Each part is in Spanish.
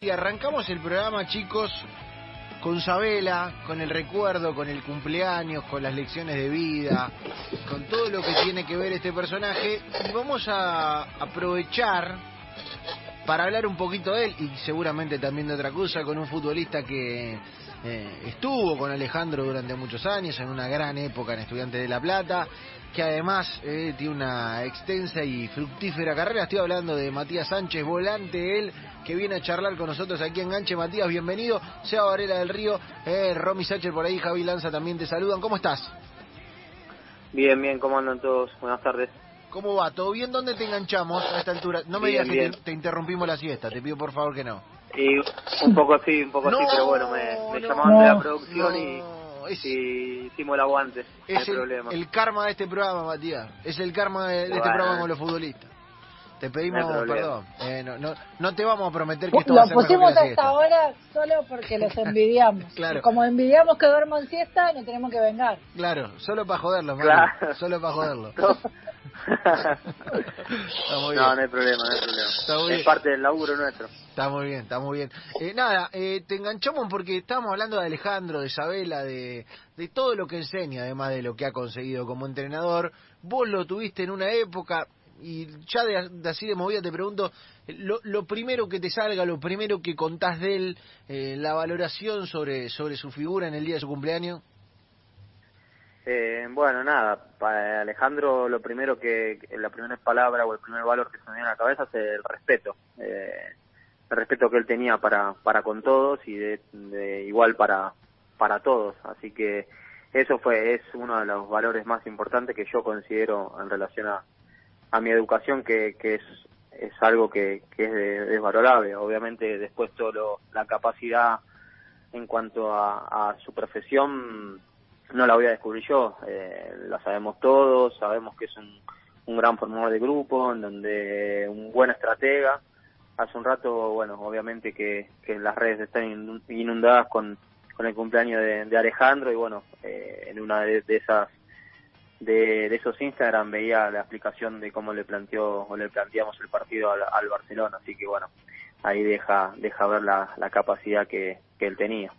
Y arrancamos el programa, chicos, con Sabela, con el recuerdo, con el cumpleaños, con las lecciones de vida, con todo lo que tiene que ver este personaje. Y vamos a aprovechar para hablar un poquito de él y seguramente también de otra cosa, con un futbolista que eh, estuvo con Alejandro durante muchos años, en una gran época en Estudiantes de La Plata, que además eh, tiene una extensa y fructífera carrera. Estoy hablando de Matías Sánchez, volante él, que viene a charlar con nosotros aquí en Ganche. Matías, bienvenido. Sea Varela del Río, eh, Romy Sánchez por ahí, Javi Lanza también te saludan. ¿Cómo estás? Bien, bien, ¿cómo andan todos? Buenas tardes. ¿Cómo va? ¿Todo bien? ¿Dónde te enganchamos a esta altura? No me Bien, digas que te interrumpimos la siesta, te pido por favor que no. Y un poco así, un poco así, No, pero bueno, me, me no, llamaban de la producción No, es, y, hicimos el aguante, es el, problema. el karma de este programa, Matías. Es el karma de, de este programa con los futbolistas. Te pedimos No perdón. Eh, no, no, no te vamos a prometer que esto va Lo a ser mejor pusimos hasta siesta. ahora solo porque los envidiamos. Claro. Como envidiamos que duerman siesta, no tenemos que vengar. Claro, solo para joderlo, Manu. Claro. Solo para joderlo. No. No, hay problema, no hay problema. Es parte del laburo nuestro. Está muy bien, está muy bien. Eh, nada, eh, te enganchamos porque estábamos hablando de Alejandro, de Isabela, de, de todo lo que enseña, además de lo que ha conseguido como entrenador. Vos lo tuviste en una época y ya de, así de movida te pregunto, eh, lo, lo primero que te salga, lo primero que contás de él, eh, la valoración sobre, sobre su figura en el día de su cumpleaños. Eh, bueno, nada, para Alejandro lo primero que la primera palabra o el primer valor que se me viene a la cabeza es el respeto. Eh, el respeto que él tenía para, para con todos y de, de igual para, para todos. Así que eso fue, es uno de los valores más importantes que yo considero en relación a, a mi educación, que, que es, es algo que, que es de- desvalorable. Obviamente después todo lo- la capacidad en cuanto a, a su profesión no la voy a descubrir yo, eh, la sabemos todos, sabemos que es un, un gran formador de grupo, en donde un buen estratega. Hace un rato, bueno, obviamente que, que las redes están inun- inundadas con, con el cumpleaños de, Alejandro y bueno, eh, en una de, de esas de, de esos Instagram veía la explicación de cómo le planteó o le planteamos el partido al, al Barcelona, así que bueno, ahí deja deja ver la, capacidad que, que él tenía,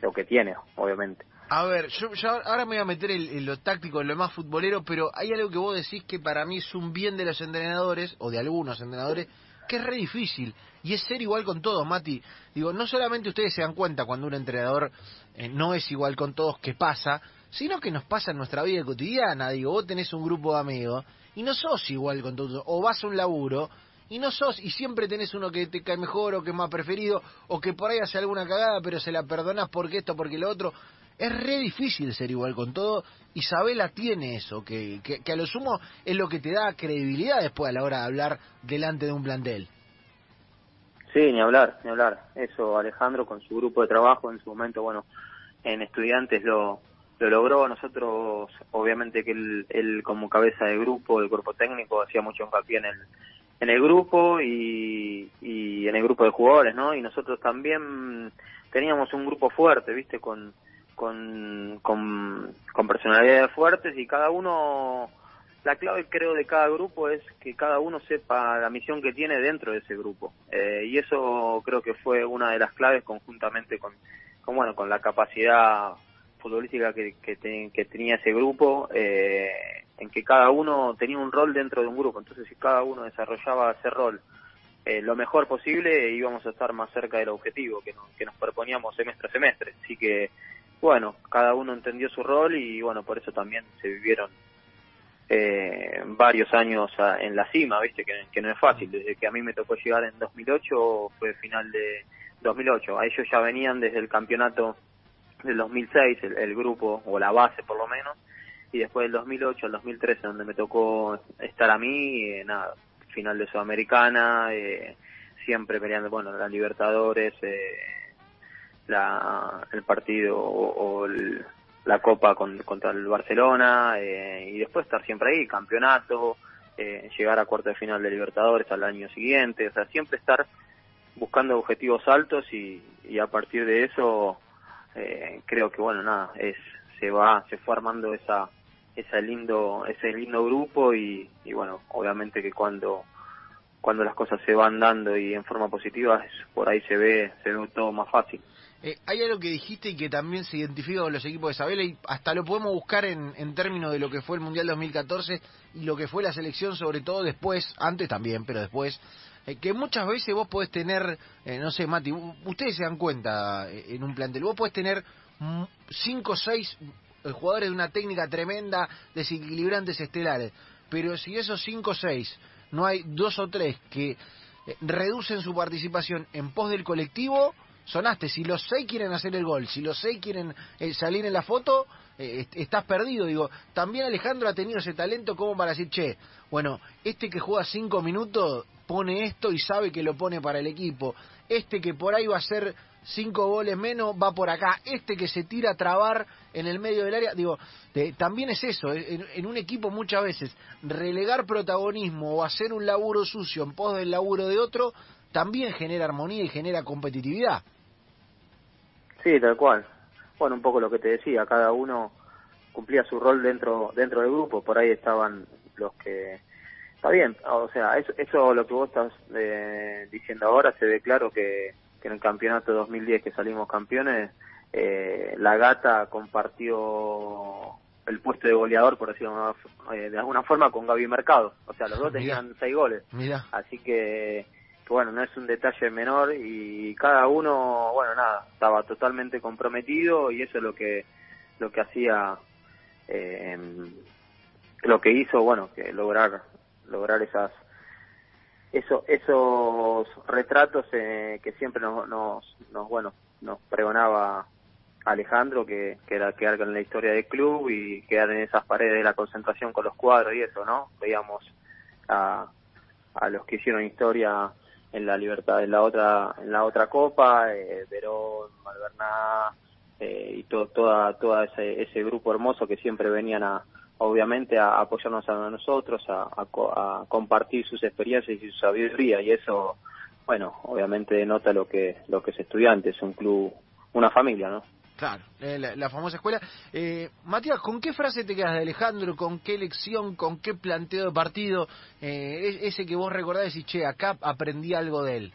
lo que tiene, obviamente. A ver, yo, yo ahora me voy a meter en, en lo táctico, en lo más futbolero, pero hay algo que vos decís que para mí es un bien de los entrenadores, o de algunos entrenadores, que es re difícil. Y es ser igual con todos, Mati. Digo, no solamente ustedes se dan cuenta cuando un entrenador eh, no es igual con todos, que pasa, sino que nos pasa en nuestra vida cotidiana. Digo, vos tenés un grupo de amigos y no sos igual con todos. O vas a un laburo y no sos, y siempre tenés uno que te cae mejor o que es más preferido, o que por ahí hace alguna cagada, pero se la perdonás porque esto, porque lo otro. Es re difícil ser igual con todo. Isabela tiene eso, que, que, a lo sumo es lo que te da credibilidad después a la hora de hablar delante de un plantel. Sí, ni hablar, ni hablar. Eso Alejandro con su grupo de trabajo en su momento, bueno, en estudiantes lo, lo logró. Nosotros, obviamente que él, él como cabeza de grupo, del cuerpo técnico, hacía mucho hincapié en el, en el grupo y, y en el grupo de jugadores, ¿no? Y nosotros también teníamos un grupo fuerte, ¿viste? Con, con, con, personalidades fuertes y cada uno la clave creo de cada grupo es que cada uno sepa la misión que tiene dentro de ese grupo. Eh, y eso creo que fue una de las claves conjuntamente con, con bueno con la capacidad futbolística que, que, te- que tenía ese grupo eh, en que cada uno tenía un rol dentro de un grupo. Entonces si cada uno desarrollaba ese rol eh, lo mejor posible íbamos a estar más cerca del objetivo que nos, que nos proponíamos semestre a semestre. Así que bueno cada uno entendió su rol y bueno por eso también se vivieron eh, varios años en la cima, viste, que, no es fácil. Desde que a mí me tocó llegar en 2008, fue final de 2008. A ellos ya venían desde el campeonato del 2006, el, el grupo, o la base por lo menos, y después del 2008 al 2013, donde me tocó estar a mí, eh, nada, final de Sudamericana, eh, siempre peleando, bueno, la Libertadores, eh, la, el partido o, el- la Copa con- contra el Barcelona eh, y después estar siempre ahí, campeonato, eh, llegar a cuarto de final de Libertadores al año siguiente, o sea, siempre estar buscando objetivos altos y, y a partir de eso eh, creo que bueno nada es se va se fue armando esa ese lindo ese lindo grupo y, y bueno obviamente que cuando cuando las cosas se van dando y en forma positiva, por ahí se ve, se ve todo más fácil. Eh, hay algo que dijiste y que también se identifica con los equipos de Isabela y hasta lo podemos buscar en, en términos de lo que fue el Mundial 2014 y lo que fue la selección, sobre todo después, antes también, pero después, eh, que muchas veces vos podés tener, eh, no sé, Mati, ustedes se dan cuenta eh, en un plantel, vos podés tener cinco o seis jugadores de una técnica tremenda, desequilibrantes estelares, pero si esos cinco o seis no hay dos o tres que reducen su participación en pos del colectivo, sonaste. Si los seis quieren hacer el gol, si los seis quieren eh, salir en la foto, eh, estás perdido. Digo, también Alejandro ha tenido ese talento como para decir, che, bueno, este que juega cinco minutos pone esto y sabe que lo pone para el equipo. Este que por ahí va a ser cinco goles menos va por acá. Este que se tira a trabar en el medio del área, digo, también es eso. En, en, un equipo muchas veces relegar protagonismo o hacer un laburo sucio en pos del laburo de otro también genera armonía y genera competitividad. Sí, tal cual. Bueno, un poco lo que te decía, cada uno cumplía su rol dentro dentro del grupo, por ahí estaban los que... Está bien, o sea, eso, eso lo que vos estás eh, diciendo ahora se ve claro que, que en el campeonato 2010 que salimos campeones, eh, la gata compartió el puesto de goleador, por decirlo eh, de alguna forma, con Gaby Mercado. O sea, los dos tenían seis goles. Mira. Así que que bueno, no es un detalle menor y cada uno, bueno, nada, estaba totalmente comprometido y eso es lo que lo que hacía eh, lo que hizo, bueno, que lograr lograr esas eso, esos retratos eh, que siempre nos, nos, nos, bueno, nos pregonaba Alejandro, que, que era quedar en la historia del club y quedar en esas paredes de la concentración con los cuadros y eso, ¿no? Veíamos a, a los que hicieron historia en la libertad en la otra en la otra copa eh, Verón Malverná eh, y todo toda toda ese, ese grupo hermoso que siempre venían a obviamente a apoyarnos a nosotros a, a, compartir sus experiencias y su sabiduría y eso bueno obviamente denota lo que lo que es estudiante es un club una familia no Claro, la, famosa escuela. Eh, Matías, ¿con qué frase te quedas de Alejandro? ¿Con qué lección? ¿Con qué planteo de partido? Eh, ese que vos recordás y che, acá aprendí algo de él.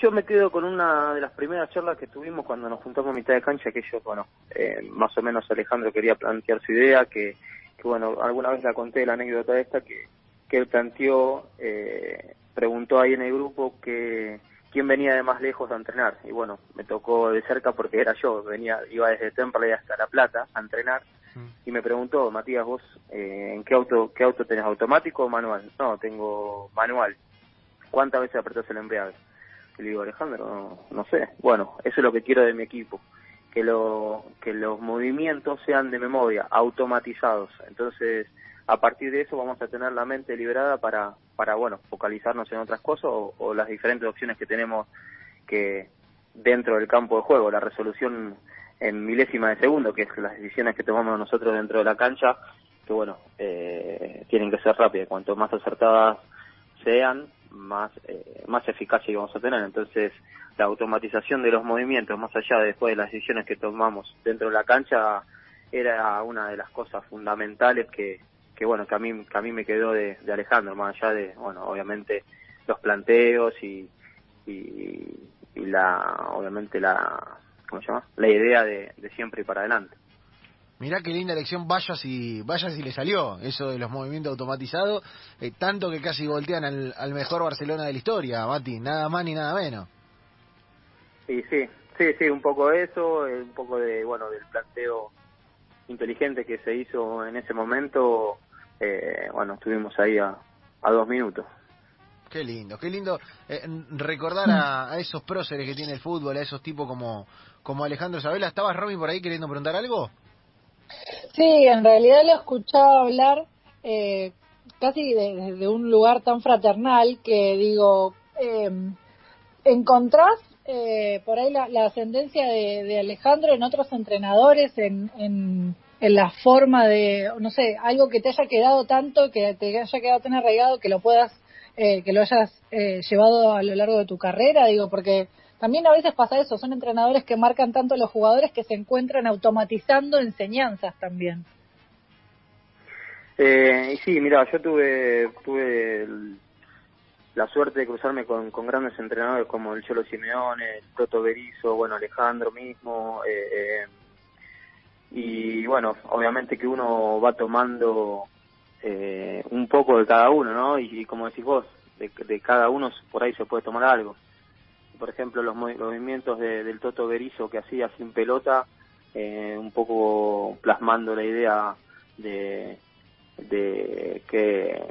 Yo me quedo con una de las primeras charlas que tuvimos cuando nos juntamos a mitad de cancha, que yo, bueno, eh, más o menos Alejandro quería plantear su idea, que, que bueno, alguna vez la conté la anécdota esta, que, que él planteó, eh, preguntó ahí en el grupo que quién venía de más lejos a entrenar. Y bueno, me tocó de cerca porque era yo, venía iba desde Temple hasta La Plata a entrenar. Mm. Y me preguntó, Matías, vos, eh, ¿en qué auto qué auto tenés, automático o manual? No, tengo manual. ¿Cuántas veces apretás el embrague? Le digo, Alejandro, no, sé. Bueno, eso es lo que quiero de mi equipo. Que, lo, que los movimientos sean de memoria, automatizados. Entonces, a partir de eso vamos a tener la mente liberada para, para bueno, focalizarnos en otras cosas o, las diferentes opciones que tenemos que dentro del campo de juego, la resolución en milésima de segundo, que es las decisiones que tomamos nosotros dentro de la cancha, que bueno, eh, tienen que ser rápidas, cuanto más acertadas sean, más, eh, más eficacia vamos a tener. Entonces, la automatización de los movimientos, más allá de después de las decisiones que tomamos dentro de la cancha, era una de las cosas fundamentales que, que bueno, que a mí, que a mí me quedó de, Alejandro, más allá de, bueno, obviamente los planteos y, y, la, obviamente la, ¿cómo se llama? La idea de, siempre y para adelante. Mirá qué linda elección, vaya si, vaya si le salió eso de los movimientos automatizados, eh, tanto que casi voltean al, al mejor Barcelona de la historia, Mati, nada más ni nada menos. Sí, sí, sí, sí, un poco de eso, eh, un poco de, bueno, del planteo inteligente que se hizo en ese momento eh, bueno, estuvimos ahí a, a dos minutos. Qué lindo, qué lindo eh, recordar a, esos próceres que tiene el fútbol, a esos tipos como, como Alejandro Sabela. ¿Estabas, Romy, por ahí queriendo preguntar algo? Sí, en realidad lo escuchaba hablar eh, casi desde de un lugar tan fraternal que digo, eh, ¿encontrás eh, por ahí la, la ascendencia de, de, Alejandro en otros entrenadores, en, en en la forma de, no sé, algo que te haya quedado tanto, que te haya quedado tan arraigado que lo puedas, eh, que lo hayas eh, llevado a lo largo de tu carrera, digo, porque también a veces pasa eso, son entrenadores que marcan tanto a los jugadores que se encuentran automatizando enseñanzas también. Eh, sí, mira, yo tuve, tuve la suerte de cruzarme con, con, grandes entrenadores como el Cholo Simeone, el Toto Berizzo, bueno, Alejandro mismo, eh, eh, y bueno, obviamente que uno va tomando eh, un poco de cada uno, ¿no? Y, como decís vos, de, de, cada uno por ahí se puede tomar algo. Por ejemplo, los, movimientos de, del Toto Berizzo que hacía sin pelota, eh, un poco plasmando la idea de, de que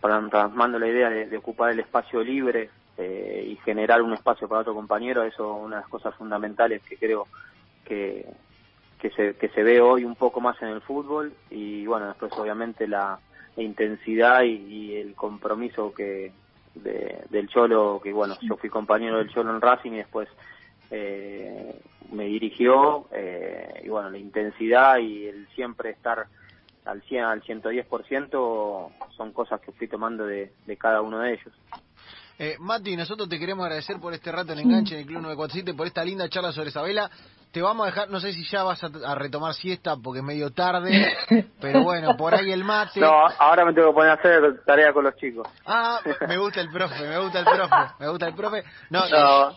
plasmando la idea de, ocupar el espacio libre eh, y generar un espacio para otro compañero, eso es una de las cosas fundamentales que creo que, que, se, que se ve hoy un poco más en el fútbol. Y bueno, después obviamente la, intensidad y, el compromiso que del Cholo, que bueno, yo fui compañero del Cholo en Racing y después eh, me dirigió eh, y bueno, la intensidad y el siempre estar al 100, al 110% son cosas que fui tomando de, de cada uno de ellos. Eh, Mati, nosotros te queremos agradecer por este rato en enganche en el Club 947, por esta linda charla sobre Isabela. Te vamos a dejar, no sé si ya vas a, retomar siesta porque es medio tarde, pero bueno, por ahí el mate. No, ahora me tengo que poner a hacer tarea con los chicos. Ah, me gusta el profe, me gusta el profe, me gusta el profe. No, no.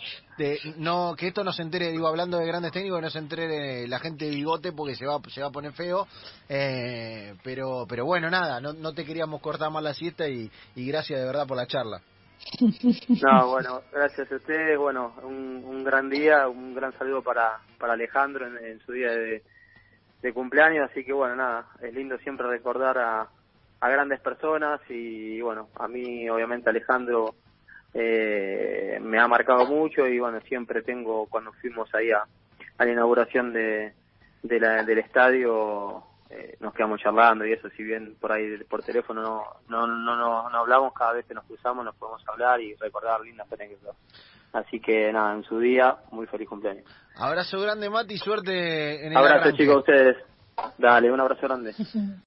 no que esto no se entere, digo, hablando de grandes técnicos, no se entere la gente de bigote porque se va, se va a poner feo. Eh, pero, pero bueno, nada, no, no te queríamos cortar más la siesta y, y gracias de verdad por la charla. No, bueno, gracias a ustedes. Bueno, un, un gran día, un gran saludo para, para Alejandro en, su día de, cumpleaños. Así que bueno, nada, es lindo siempre recordar a, a grandes personas y bueno, a mí obviamente Alejandro eh, me ha marcado mucho y bueno, siempre tengo, cuando fuimos ahí a, a la inauguración de, de la, del estadio, eh, nos quedamos charlando y eso, si bien por ahí por teléfono no, no, no, no, no hablamos, cada vez que nos cruzamos nos podemos hablar y recordar lindas anécdotas. Así que nada, en su día, muy feliz cumpleaños. Abrazo grande, Mati, suerte en el Abrazo, chicos, a ustedes. Dale, un abrazo grande.